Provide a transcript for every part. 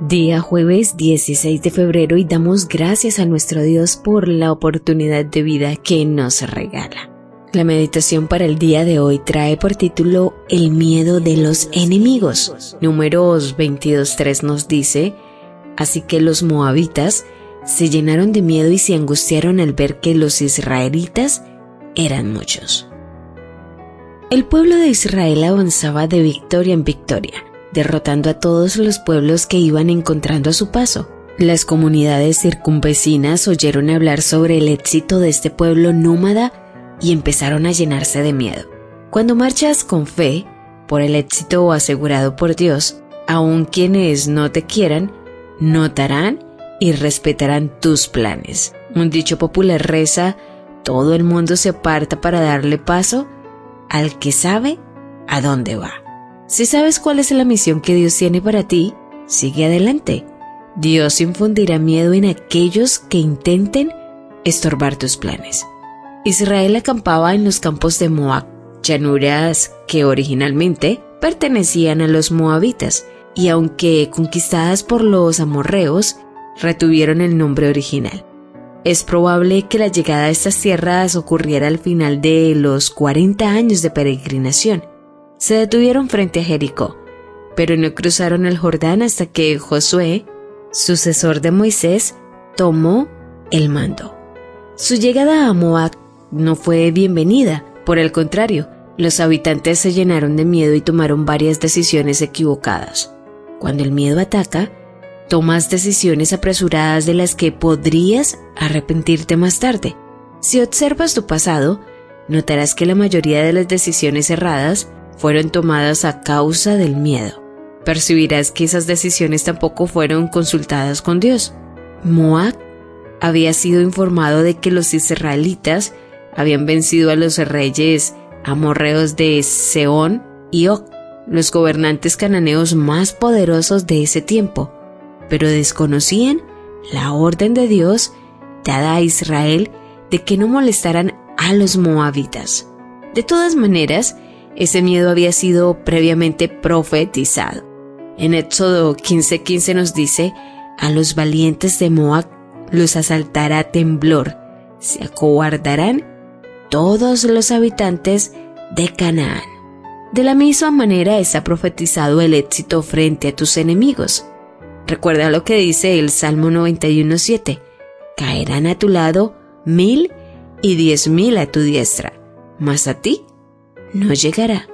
Día jueves 16 de febrero y damos gracias a nuestro Dios por la oportunidad de vida que nos regala. La meditación para el día de hoy trae por título El miedo de los enemigos. Números 22.3 nos dice, Así que los moabitas se llenaron de miedo y se angustiaron al ver que los israelitas eran muchos. El pueblo de Israel avanzaba de victoria en victoria derrotando a todos los pueblos que iban encontrando a su paso. Las comunidades circunvecinas oyeron hablar sobre el éxito de este pueblo nómada y empezaron a llenarse de miedo. Cuando marchas con fe, por el éxito asegurado por Dios, aun quienes no te quieran, notarán y respetarán tus planes. Un dicho popular reza, todo el mundo se aparta para darle paso al que sabe a dónde va. Si sabes cuál es la misión que Dios tiene para ti, sigue adelante. Dios infundirá miedo en aquellos que intenten estorbar tus planes. Israel acampaba en los campos de Moab, llanuras que originalmente pertenecían a los moabitas, y aunque conquistadas por los amorreos, retuvieron el nombre original. Es probable que la llegada a estas tierras ocurriera al final de los 40 años de peregrinación, se detuvieron frente a Jericó, pero no cruzaron el Jordán hasta que Josué, sucesor de Moisés, tomó el mando. Su llegada a Moab no fue bienvenida, por el contrario, los habitantes se llenaron de miedo y tomaron varias decisiones equivocadas. Cuando el miedo ataca, tomas decisiones apresuradas de las que podrías arrepentirte más tarde. Si observas tu pasado, notarás que la mayoría de las decisiones erradas fueron tomadas a causa del miedo. Percibirás que esas decisiones tampoco fueron consultadas con Dios. Moab había sido informado de que los israelitas habían vencido a los reyes amorreos de Seón y Og, los gobernantes cananeos más poderosos de ese tiempo, pero desconocían la orden de Dios dada a Israel de que no molestaran a los moabitas. De todas maneras, ese miedo había sido previamente profetizado. En Éxodo 15:15 nos dice, a los valientes de Moab los asaltará temblor, se acobardarán todos los habitantes de Canaán. De la misma manera está profetizado el éxito frente a tus enemigos. Recuerda lo que dice el Salmo 91.7. Caerán a tu lado mil y diez mil a tu diestra, mas a ti no llegará.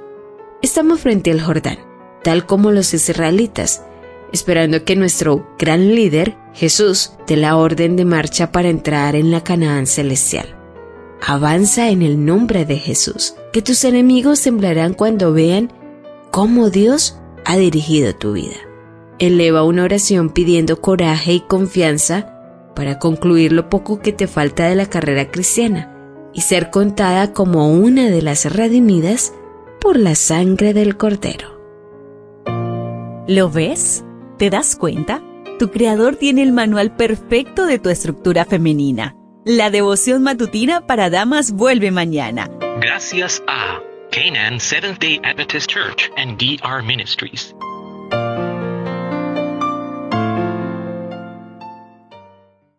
Estamos frente al Jordán, tal como los israelitas, esperando que nuestro gran líder, Jesús, dé la orden de marcha para entrar en la Canaán celestial. Avanza en el nombre de Jesús, que tus enemigos temblarán cuando vean cómo Dios ha dirigido tu vida. Eleva una oración pidiendo coraje y confianza para concluir lo poco que te falta de la carrera cristiana y ser contada como una de las redimidas por la sangre del Cordero. ¿Lo ves? ¿Te das cuenta? Tu creador tiene el manual perfecto de tu estructura femenina. La devoción matutina para damas vuelve mañana. Gracias a Canaan Seventh Day Adventist Church and DR Ministries.